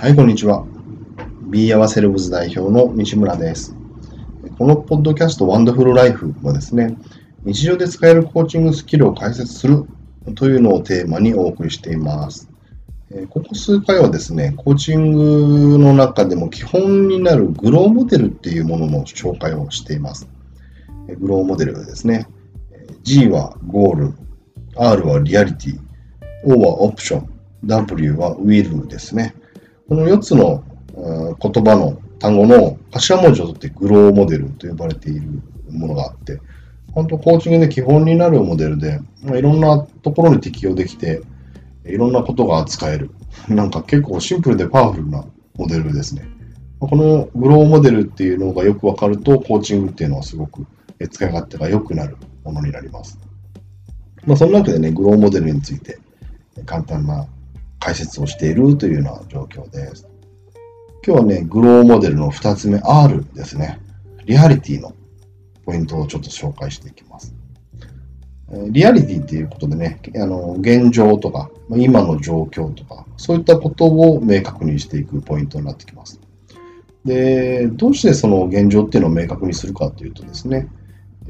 はい、こんにちは。Be Our Selves 代表の西村です。このポッドキャスト Wonderful Life はですね、日常で使えるコーチングスキルを解説するというのをテーマにお送りしています。ここ数回はですね、コーチングの中でも基本になるグローモデルっていうものの紹介をしています。えグローモデルですね。え G はゴール、R はリアリティ、O はオプション、W はウィルですね。この4つの言葉の単語の頭文字を取ってグローモデルと呼ばれているものがあって、本当コーチングで基本になるモデルで、まあいろんなところに適用できて、いろんなことが扱える。なんか結構シンプルでパワフルなモデルですね。このグローモデルっていうのがよくわかると、コーチングっていうのはすごく使い勝手が良くなるものになります。まあ、その中でね、グローモデルについて簡単な解説をしているというような状況です。今日はね、グローモデルの2つ目、R ですね。リアリティのポイントをちょっと紹介していきます。リアリティっていうことでね、あの現状とか、今の状況とか、そういったことを明確にしていくポイントになってきます。で、どうしてその現状っていうのを明確にするかというとですね、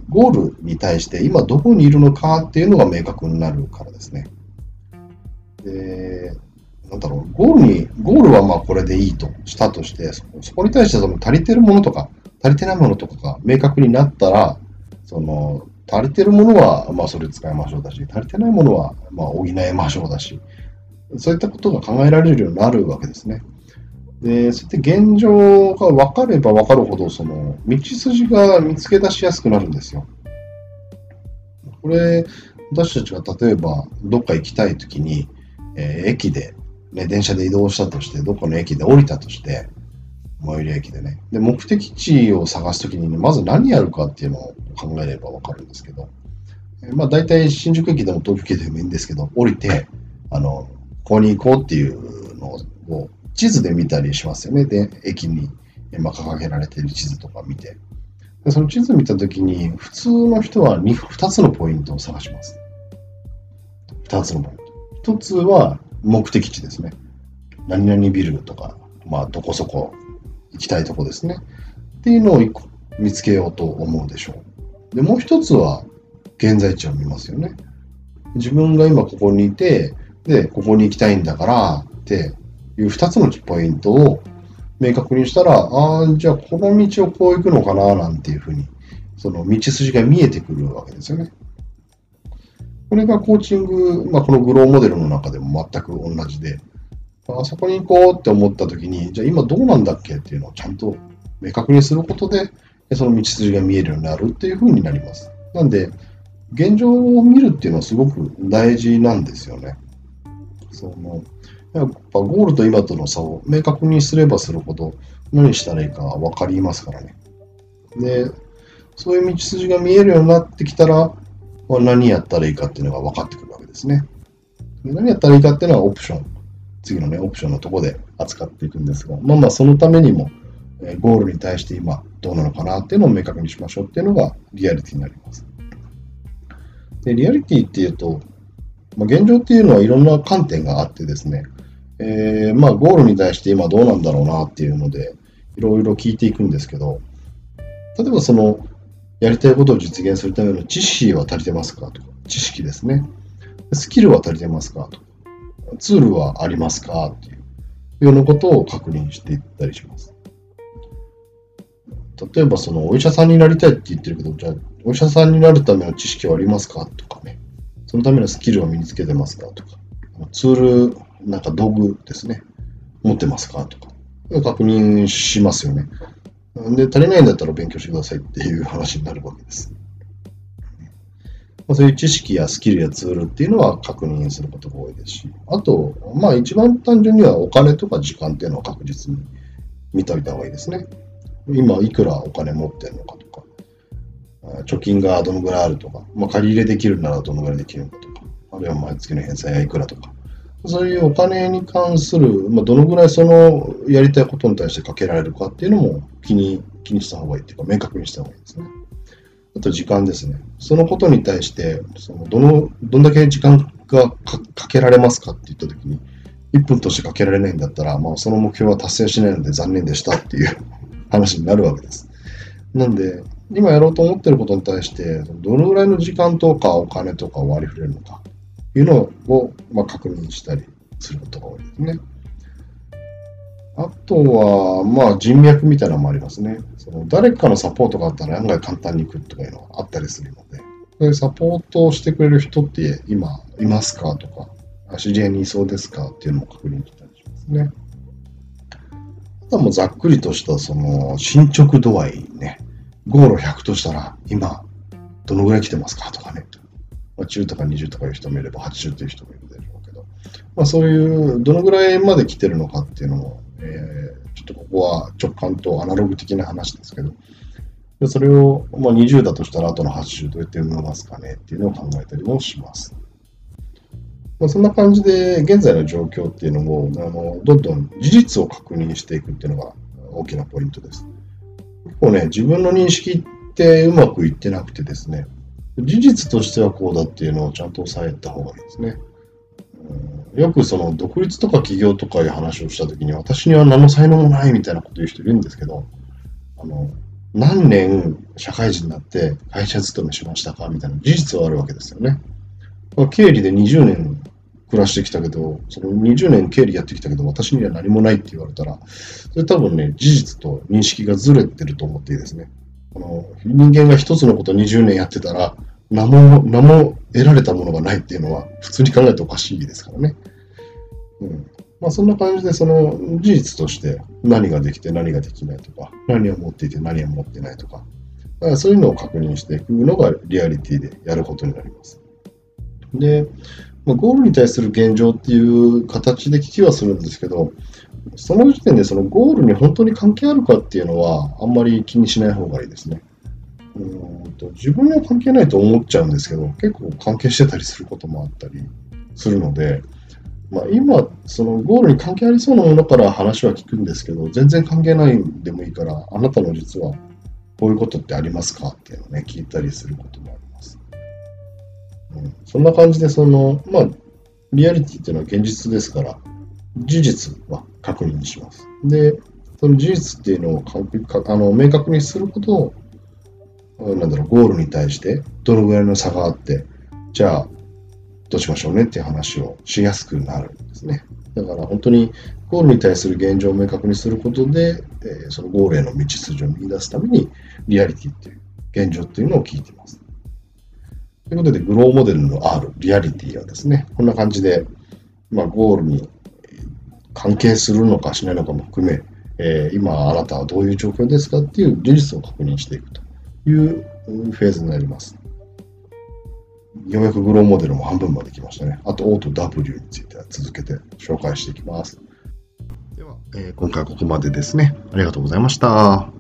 ゴールに対して今どこにいるのかっていうのが明確になるからですね。で、なんだろう、ゴールに、ゴールはまあこれでいいとしたとして、そこそこに対してその足りてるものとか、足りてないものとかが明確になったら、その、足りてるものはまあそれ使いましょうだし、足りてないものはまあ補いましょうだし、そういったことが考えられるようになるわけですね。で、そうやって現状が分かれば分かるほど、その、道筋が見つけ出しやすくなるんですよ。これ、私たちが例えば、どっか行きたいときに、えー駅で、ね、電車で移動したとして、どっかの駅で降りたとして、最寄り駅でね。で、目的地を探すときに、ね、まず何やるかっていうのを考えれば分かるんですけど、まあ大体新宿駅でも東京駅でもいいんですけど、降りて、あの、ここに行こうっていうのを地図で見たりしますよね。で、駅にえーまあ掲げられている地図とか見て。でその地図を見たときに、普通の人は 2, 2つのポイントを探します。2つのポイント。1つは目的地ですね。何々ビルとか、まあ、どこそこ行きたいとこですね。っていうのを見つけようと思うでしょう。で、もう1つは現在地を見ますよね。自分が今ここにいて、で、ここに行きたいんだからっていう2つのポイントを明確にしたら、ああ、じゃあこの道をこう行くのかななんていうふうに、その道筋が見えてくるわけですよね。これがコーチング、まあ、このグローモデルの中でも全く同じで、あそこに行こうって思った時に、じゃあ今どうなんだっけ？っていうのをちゃんと明確にすることで、その道筋が見えるようになるっていうふうになります。なんで、現状を見るっていうのはすごく大事なんですよね。そのやっぱゴールと今との差を明確にすればするほど何したらいいか分かりますからね。で、そういう道筋が見えるようになってきたら、まあ、何やったらいいかっていうのが分かってくるわけですね。何やったらいいかっていうのはオプション。次のね、オプションのとこで扱っていくんですが、まあまあそのためにも、えーゴールに対して今どうなのかなっていうのを明確にしましょうっていうのがリアリティになります。で、リアリティっていうと、まあ、現状っていうのはいろんな観点があってですね、えーまあゴールに対して今どうなんだろうなっていうので、いろいろ聞いていくんですけど、例えばその、やりたいことを実現するための知識は足りてますかとか、知識ですね。スキルは足りてますかとか、ツールはありますかっていうようなことを確認していったりします。例えばそのお医者さんになりたいって言ってるけど、じゃあお医者さんになるための知識はありますかとかね。そのためのスキルを身につけてますかとか。ツール、なんか道具ですね。持ってますかとか。確認しますよね。で、足りないんだったら勉強してくださいっていう話になるわけです。まあ、そういう知識やスキルやツールっていうのは確認することが多いですし、あと、まあ一番単純にはお金とか時間っていうのは確実に見といた方がいいですね。今いくらお金持ってるのかとか、貯金がどのぐらいあるとか、まあ、借り入れできるならどのぐらいできるのかとか、あるいは毎月の返済がいくらとか、そういうお金に関する、まあ、どのぐらいそのやりたいことに対してかけられるかっていうのも気に気にした方がいいっていうか、明確にした方がいいですね。あと時間ですね。そのことに対して、そのどのどんだけ時間がかかけられますかって言ったときに、1分としてかけられないんだったら、まあ、その目標は達成しないので残念でしたっていう 話になるわけです。なんで、今やろうと思ってることに対して、どのぐらいの時間とかお金とか割り振れるのかいうのを、まあ、確認したりすることが多いですね。あとは、まあ人脈みたいなのもありますね。その誰かのサポートがあったら案外簡単に行くとかいうのがあったりするので、そういうサポートをしてくれる人って今いますかとか、知り合いにいそうですかっていうのも確認したりしますね。あとはもうざっくりとしたその進捗度合いね。ゴール100としたら今どのぐらい来てますかとかね。まあ、10とか20とかいう人もいれば80という人もいるでしょうけど、まあ、そういうどのぐらいまで来てるのかっていうのもえー、ちょっとここは直感とアナログ的な話ですけど、でそれを、まあ、20だとしたら、あとの80どうやって埋めますかねっていうのを考えたりもします。まあ、そんな感じで、現在の状況っていうのも、あのどんどん事実を確認していくっていうのが大きなポイントです。結構ね、自分の認識ってうまくいってなくてですね、事実としてはこうだっていうのをちゃんと押さえた方がいいですね。よくその独立とか起業とかいう話をしたときに、私には何の才能もないみたいなこと言う人いるんですけど、あの、何年社会人になって会社勤めしましたかみたいな事実はあるわけですよね。経理で20年暮らしてきたけど、その20年経理やってきたけど、私には何もないって言われたら、それ多分ね、事実と認識がずれてると思っていいですね。あの人間が一つのこと20年やってたら、何も、何も得られたものがないっていうのは、普通に考えておかしいですからね。うん。まあそんな感じで、その事実として何ができて何ができないとか、何を持っていて何を持ってないとか、だからそういうのを確認していくのがリアリティでやることになります。で、まあ、ゴールに対する現状っていう形で聞きはするんですけど、その時点でそのゴールに本当に関係あるかっていうのはあんまり気にしない方がいいですね。うんと自分には関係ないと思っちゃうんですけど、結構関係してたりすることもあったりするので、まあ、今、そのゴールに関係ありそうなものから話は聞くんですけど、全然関係ないんでもいいから、あなたの実はこういうことってありますかっていうのをね、聞いたりすることもあります。うん、そんな感じで、その、まあ、リアリティっていうのは現実ですから、事実は確認します。で、その事実っていうのをあの明確にすることをなんだろう、ゴールに対してどのぐらいの差があって、じゃあ、どうしましょうねっていう話をしやすくなるんですね。だから本当にゴールに対する現状を明確にすることで、えー、そのゴールへの道筋を見出すために、リアリティっていう現状っていうのを聞いています。ということで、グローモデルの R、リアリティはですね、こんな感じで、まあ、ゴールに関係するのかしないのかも含め、えー、今あなたはどういう状況ですかっていう事実を確認していくと。いうフェーズになります。ようやくグローモデルも半分まで来ましたね。あと O と W については続けて紹介していきます。では、えー、今回はここまでですね。ありがとうございました。